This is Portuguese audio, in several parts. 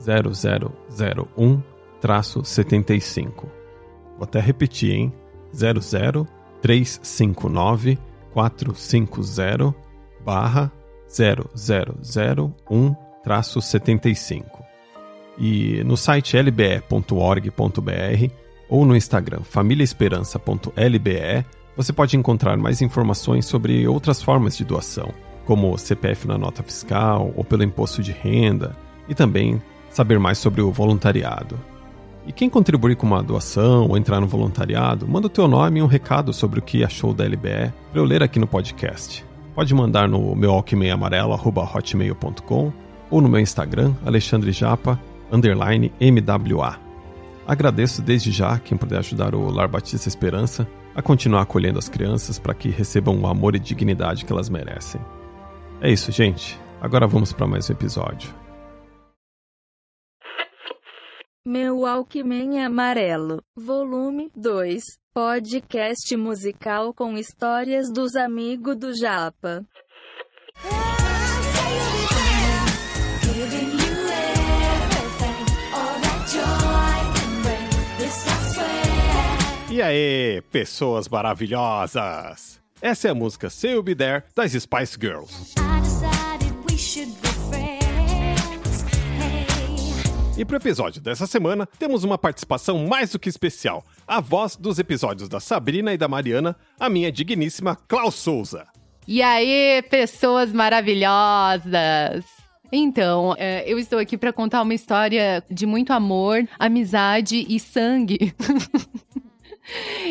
0001-75. Vou até repetir, hein? 00359 450 barra 0001-75. E no site lbe.org.br ou no Instagram famíliaesperança.lbe você pode encontrar mais informações sobre outras formas de doação, como CPF na nota fiscal ou pelo imposto de renda, e também saber mais sobre o voluntariado. E quem contribuir com uma doação ou entrar no voluntariado, manda o teu nome e um recado sobre o que achou da LBE para eu ler aqui no podcast. Pode mandar no meu alquimeiamarelo.hotmail.com ou no meu Instagram, Alexandre Japa, underline MWA. Agradeço desde já quem puder ajudar o Lar Batista Esperança a continuar acolhendo as crianças para que recebam o amor e dignidade que elas merecem. É isso, gente. Agora vamos para mais um episódio. Meu Alckmin Amarelo, Volume 2, podcast musical com histórias dos amigos do Japa. E aí, pessoas maravilhosas! Essa é a música Say You'll Be There das Spice Girls. E para o episódio dessa semana, temos uma participação mais do que especial. A voz dos episódios da Sabrina e da Mariana, a minha digníssima Klaus Souza. E aí, pessoas maravilhosas! Então, é, eu estou aqui para contar uma história de muito amor, amizade e sangue.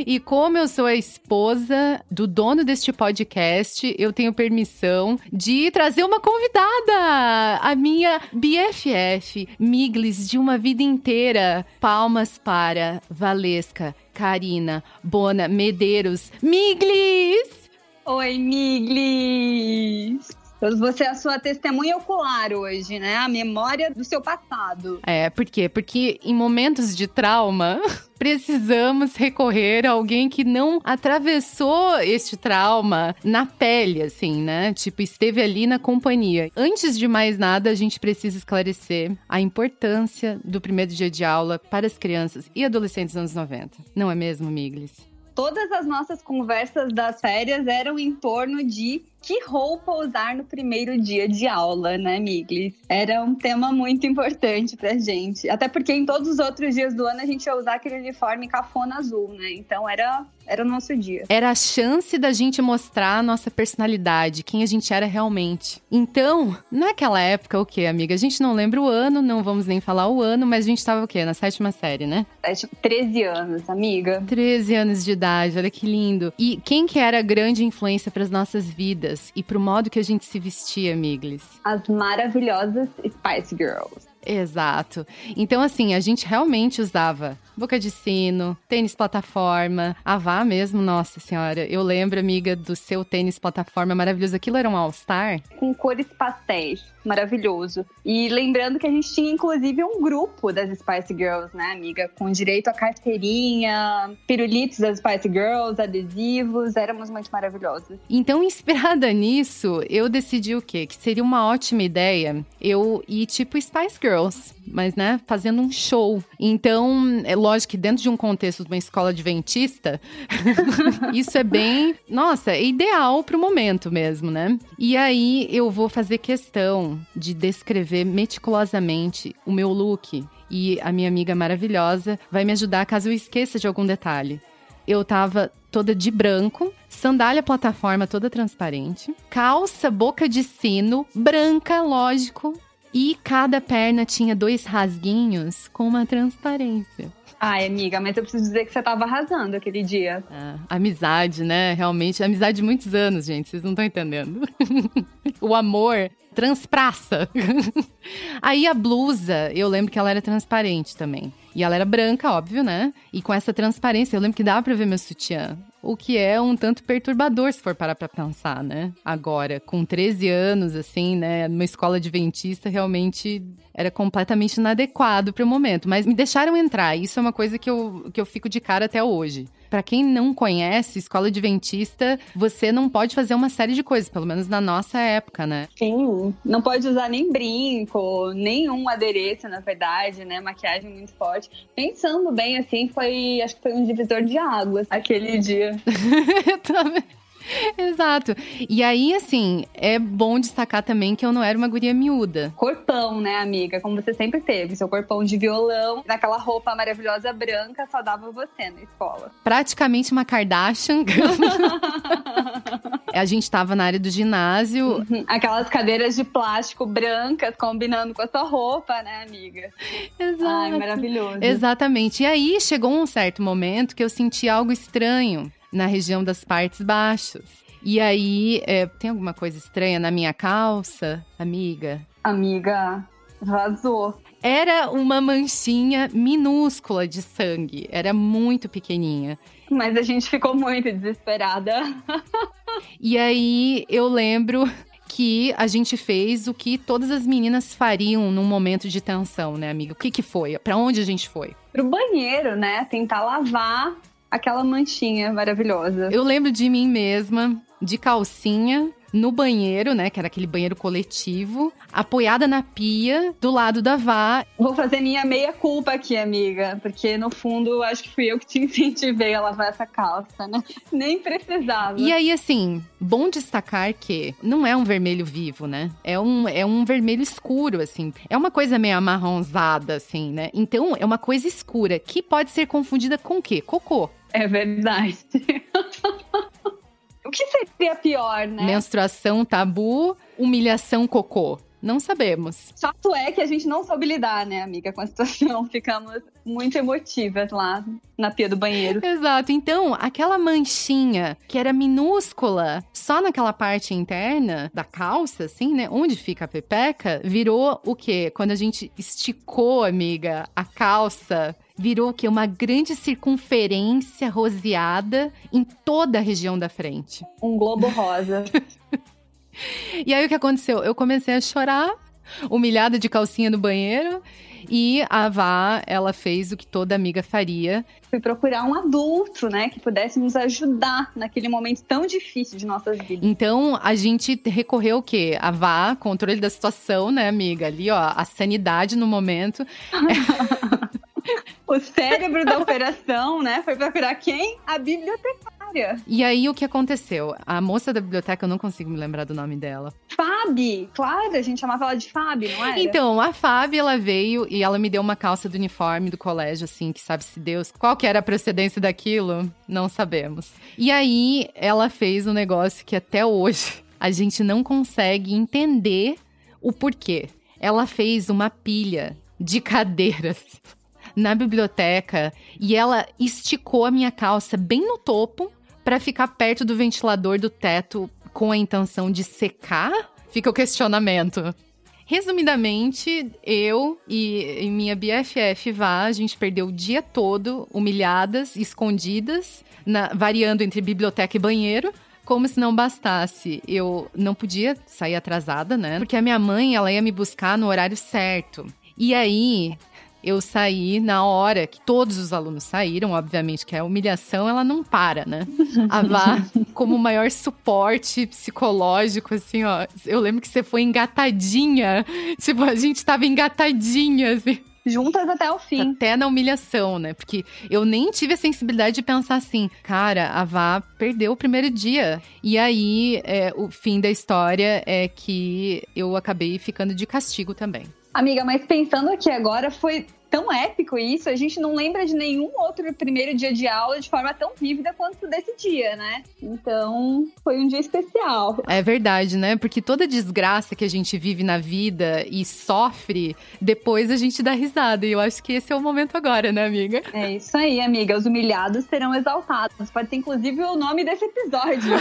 E como eu sou a esposa do dono deste podcast, eu tenho permissão de trazer uma convidada, a minha BFF, Miglis de uma vida inteira. Palmas para Valesca, Karina, Bona, Medeiros, Miglis! Oi, Miglis! Você é a sua testemunha ocular hoje, né? A memória do seu passado. É, por quê? Porque em momentos de trauma, precisamos recorrer a alguém que não atravessou este trauma na pele, assim, né? Tipo, esteve ali na companhia. Antes de mais nada, a gente precisa esclarecer a importância do primeiro dia de aula para as crianças e adolescentes dos anos 90. Não é mesmo, Miglis? Todas as nossas conversas das férias eram em torno de que roupa usar no primeiro dia de aula, né, Miglis? Era um tema muito importante pra gente. Até porque em todos os outros dias do ano a gente ia usar aquele uniforme cafona azul, né? Então era, era o nosso dia. Era a chance da gente mostrar a nossa personalidade, quem a gente era realmente. Então, naquela época, o que, amiga? A gente não lembra o ano, não vamos nem falar o ano, mas a gente tava o quê? Na sétima série, né? 13 anos, amiga. 13 anos de idade, olha que lindo. E quem que era a grande influência para as nossas vidas? E pro modo que a gente se vestia, Miglis? As maravilhosas Spice Girls. Exato. Então, assim, a gente realmente usava boca de sino, tênis plataforma, avá mesmo, nossa senhora. Eu lembro, amiga, do seu tênis plataforma maravilhoso. Aquilo era um All-Star? Com cores pastéis maravilhoso. E lembrando que a gente tinha, inclusive, um grupo das Spice Girls, né, amiga? Com direito a carteirinha, pirulitos das Spice Girls, adesivos, éramos muito maravilhosas. Então, inspirada nisso, eu decidi o quê? Que seria uma ótima ideia eu ir tipo Spice Girls, mas, né, fazendo um show. Então, é lógico que dentro de um contexto de uma escola adventista, isso é bem, nossa, é ideal pro momento mesmo, né? E aí eu vou fazer questão de descrever meticulosamente o meu look. E a minha amiga maravilhosa vai me ajudar caso eu esqueça de algum detalhe. eu tava toda de branco, sandália plataforma toda transparente, calça boca de sino, branca, lógico, e cada perna tinha dois rasguinhos com uma transparência. Ai, amiga, mas eu preciso dizer que você tava arrasando aquele dia. Ah, amizade, né? Realmente, amizade de muitos anos, gente. Vocês não estão entendendo. o amor transpraça. Aí a blusa, eu lembro que ela era transparente também. E ela era branca, óbvio, né? E com essa transparência, eu lembro que dava pra ver meu sutiã. O que é um tanto perturbador, se for parar pra pensar, né? Agora, com 13 anos, assim, né? Numa escola adventista, realmente era completamente inadequado para o momento. Mas me deixaram entrar. Isso é uma coisa que eu, que eu fico de cara até hoje. Para quem não conhece, escola adventista, você não pode fazer uma série de coisas, pelo menos na nossa época, né? Sim, não pode usar nem brinco, nenhum adereço, na verdade, né? Maquiagem muito forte. Pensando bem, assim, foi, acho que foi um divisor de águas aquele dia. Exato. E aí, assim, é bom destacar também que eu não era uma guria miúda. Corpão, né, amiga? Como você sempre teve. Seu corpão de violão, naquela roupa maravilhosa branca, só dava você na escola. Praticamente uma Kardashian. a gente tava na área do ginásio. Uhum. Aquelas cadeiras de plástico brancas combinando com a sua roupa, né, amiga? Exato. Ai, maravilhoso. Exatamente. E aí chegou um certo momento que eu senti algo estranho na região das partes baixas. E aí, é, tem alguma coisa estranha na minha calça, amiga? Amiga, vazou. Era uma manchinha minúscula de sangue, era muito pequenininha. Mas a gente ficou muito desesperada. e aí eu lembro que a gente fez o que todas as meninas fariam num momento de tensão, né, amiga? O que que foi? Para onde a gente foi? Pro banheiro, né? Tentar lavar aquela manchinha maravilhosa. Eu lembro de mim mesma, de calcinha, no banheiro, né? Que era aquele banheiro coletivo, apoiada na pia, do lado da Vá. Vou fazer minha meia culpa aqui, amiga, porque no fundo acho que fui eu que te incentivei a lavar essa calça, né? Nem precisava. E aí, assim, bom destacar que não é um vermelho vivo, né? É um, é um vermelho escuro, assim. É uma coisa meio amarronzada, assim, né? Então, é uma coisa escura que pode ser confundida com o quê? Cocô. É verdade. que seria pior, né? Menstruação tabu, humilhação cocô. Não sabemos. Fato é que a gente não soube lidar, né, amiga, com a situação. Ficamos muito emotivas lá na pia do banheiro. Exato. Então, aquela manchinha que era minúscula, só naquela parte interna da calça, assim, né? Onde fica a pepeca, virou o quê? Quando a gente esticou, amiga, a calça virou que uma grande circunferência roseada em toda a região da frente. Um globo rosa. e aí o que aconteceu? Eu comecei a chorar, humilhada de calcinha no banheiro. E a Vá, ela fez o que toda amiga faria. Foi procurar um adulto, né, que pudesse nos ajudar naquele momento tão difícil de nossas vidas. Então, a gente recorreu o quê? A Vá, controle da situação, né, amiga? Ali, ó, a sanidade no momento. o cérebro da operação, né, foi procurar quem? A bibliotecária. E aí, o que aconteceu? A moça da biblioteca, eu não consigo me lembrar do nome dela. Fábio, claro, a gente chamava ela de Fábio, não era? Então, a Fábio, ela veio e ela me deu uma calça do uniforme do colégio, assim, que sabe-se Deus. Qual que era a procedência daquilo? Não sabemos. E aí, ela fez um negócio que até hoje a gente não consegue entender o porquê. Ela fez uma pilha de cadeiras na biblioteca e ela esticou a minha calça bem no topo para ficar perto do ventilador do teto com a intenção de secar? Fica o questionamento. Resumidamente, eu e, e minha BFF Vá, a gente perdeu o dia todo humilhadas, escondidas, na, variando entre biblioteca e banheiro. Como se não bastasse, eu não podia sair atrasada, né? Porque a minha mãe, ela ia me buscar no horário certo. E aí, eu saí na hora que todos os alunos saíram, obviamente que a humilhação ela não para, né? A Vá, como maior suporte psicológico, assim, ó. Eu lembro que você foi engatadinha. Tipo, a gente tava engatadinha, assim juntas até o fim. Até na humilhação, né? Porque eu nem tive a sensibilidade de pensar assim, cara, a Vá perdeu o primeiro dia. E aí, é, o fim da história é que eu acabei ficando de castigo também. Amiga, mas pensando aqui agora, foi tão épico isso, a gente não lembra de nenhum outro primeiro dia de aula de forma tão vívida quanto desse dia, né? Então, foi um dia especial. É verdade, né? Porque toda desgraça que a gente vive na vida e sofre, depois a gente dá risada. E eu acho que esse é o momento agora, né, amiga? É isso aí, amiga. Os humilhados serão exaltados. Pode ser, inclusive, o nome desse episódio.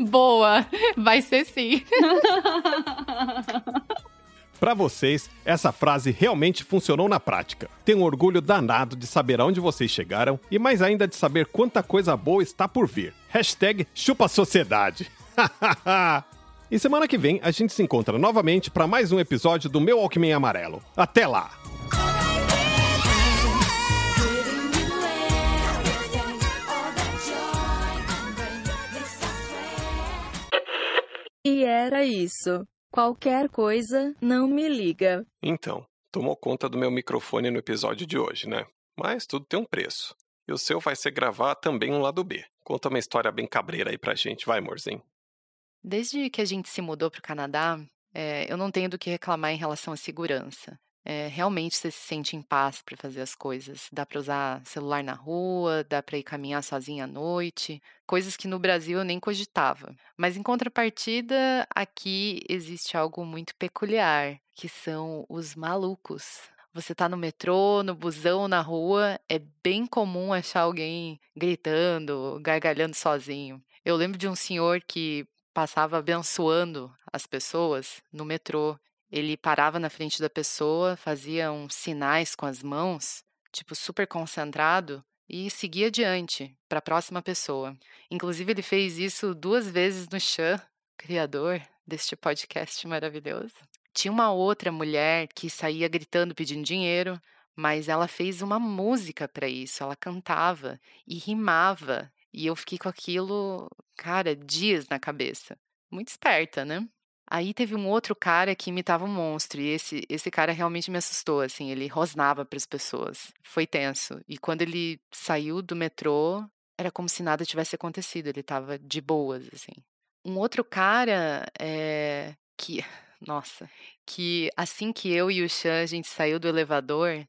Boa! Vai ser sim. Para vocês, essa frase realmente funcionou na prática. Tenho orgulho danado de saber aonde vocês chegaram e mais ainda de saber quanta coisa boa está por vir. Hashtag chupa sociedade. e semana que vem a gente se encontra novamente para mais um episódio do Meu Alckmin Amarelo. Até lá! E era isso. Qualquer coisa, não me liga. Então, tomou conta do meu microfone no episódio de hoje, né? Mas tudo tem um preço. E o seu vai ser gravar também um lado B. Conta uma história bem cabreira aí pra gente, vai, amorzinho. Desde que a gente se mudou pro Canadá, é, eu não tenho do que reclamar em relação à segurança. É, realmente você se sente em paz para fazer as coisas. Dá para usar celular na rua, dá para ir caminhar sozinha à noite, coisas que no Brasil eu nem cogitava. Mas em contrapartida, aqui existe algo muito peculiar, que são os malucos. Você tá no metrô, no busão, na rua, é bem comum achar alguém gritando, gargalhando sozinho. Eu lembro de um senhor que passava abençoando as pessoas no metrô ele parava na frente da pessoa, fazia uns sinais com as mãos, tipo super concentrado, e seguia adiante para a próxima pessoa. Inclusive, ele fez isso duas vezes no Chan, criador deste podcast maravilhoso. Tinha uma outra mulher que saía gritando pedindo dinheiro, mas ela fez uma música para isso. Ela cantava e rimava. E eu fiquei com aquilo, cara, dias na cabeça. Muito esperta, né? Aí teve um outro cara que imitava um monstro, e esse, esse cara realmente me assustou, assim, ele rosnava para as pessoas. Foi tenso. E quando ele saiu do metrô, era como se nada tivesse acontecido, ele estava de boas, assim. Um outro cara é, que, nossa, que assim que eu e o Chan a gente saiu do elevador,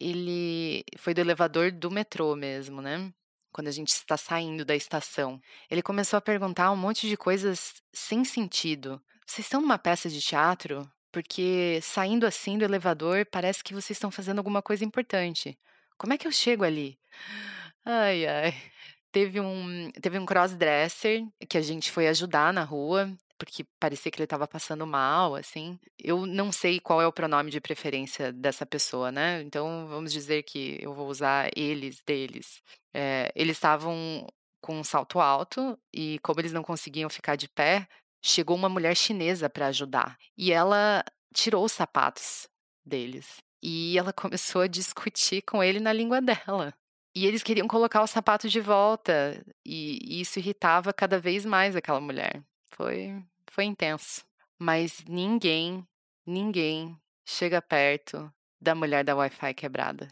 ele foi do elevador do metrô mesmo, né? Quando a gente está saindo da estação. Ele começou a perguntar um monte de coisas sem sentido. Vocês estão numa peça de teatro? Porque saindo assim do elevador, parece que vocês estão fazendo alguma coisa importante. Como é que eu chego ali? Ai, ai. Teve um, teve um crossdresser que a gente foi ajudar na rua, porque parecia que ele estava passando mal, assim. Eu não sei qual é o pronome de preferência dessa pessoa, né? Então vamos dizer que eu vou usar eles, deles. É, eles estavam com um salto alto e, como eles não conseguiam ficar de pé, chegou uma mulher chinesa para ajudar e ela tirou os sapatos deles e ela começou a discutir com ele na língua dela. E eles queriam colocar os sapatos de volta e isso irritava cada vez mais aquela mulher. Foi foi intenso, mas ninguém, ninguém chega perto da mulher da Wi-Fi quebrada.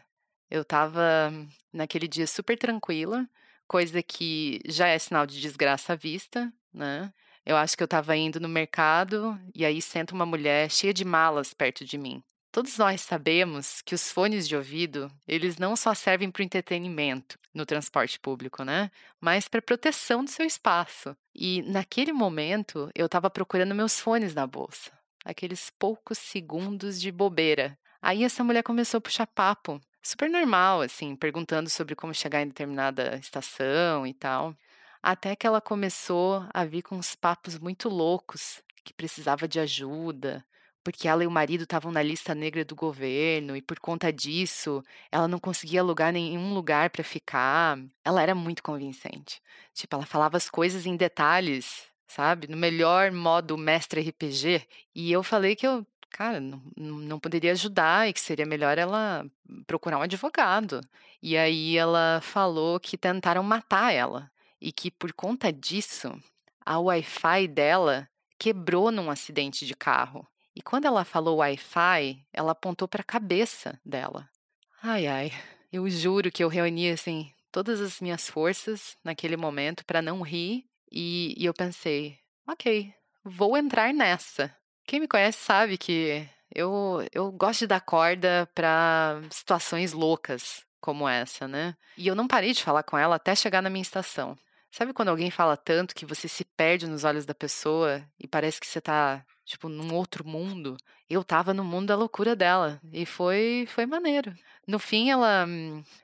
Eu tava naquele dia super tranquila, coisa que já é sinal de desgraça à vista, né? Eu acho que eu estava indo no mercado e aí senta uma mulher cheia de malas perto de mim. Todos nós sabemos que os fones de ouvido, eles não só servem para o entretenimento no transporte público, né? Mas para proteção do seu espaço. E naquele momento, eu estava procurando meus fones na bolsa. Aqueles poucos segundos de bobeira. Aí essa mulher começou a puxar papo, super normal, assim, perguntando sobre como chegar em determinada estação e tal. Até que ela começou a vir com uns papos muito loucos, que precisava de ajuda, porque ela e o marido estavam na lista negra do governo e por conta disso ela não conseguia alugar nenhum lugar para ficar. Ela era muito convincente. Tipo, ela falava as coisas em detalhes, sabe? No melhor modo mestre RPG. E eu falei que eu, cara, não, não poderia ajudar e que seria melhor ela procurar um advogado. E aí ela falou que tentaram matar ela e que por conta disso a Wi-Fi dela quebrou num acidente de carro. E quando ela falou Wi-Fi, ela apontou para a cabeça dela. Ai, ai, eu juro que eu reuni assim todas as minhas forças naquele momento para não rir e, e eu pensei, ok, vou entrar nessa. Quem me conhece sabe que Eu, eu gosto de dar corda para situações loucas como essa, né? E eu não parei de falar com ela até chegar na minha estação. Sabe quando alguém fala tanto que você se perde nos olhos da pessoa e parece que você tá, tipo, num outro mundo? Eu tava no mundo da loucura dela e foi foi maneiro. No fim, ela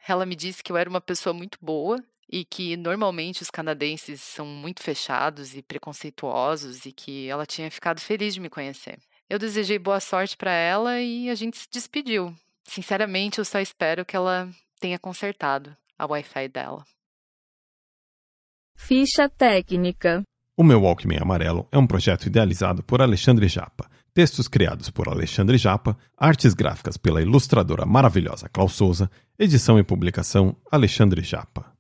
ela me disse que eu era uma pessoa muito boa e que normalmente os canadenses são muito fechados e preconceituosos e que ela tinha ficado feliz de me conhecer. Eu desejei boa sorte para ela e a gente se despediu. Sinceramente, eu só espero que ela tenha consertado a Wi-Fi dela. Ficha técnica. O meu Walkman Amarelo é um projeto idealizado por Alexandre Japa, textos criados por Alexandre Japa, artes gráficas pela ilustradora maravilhosa Klaus Souza, edição e publicação Alexandre Japa.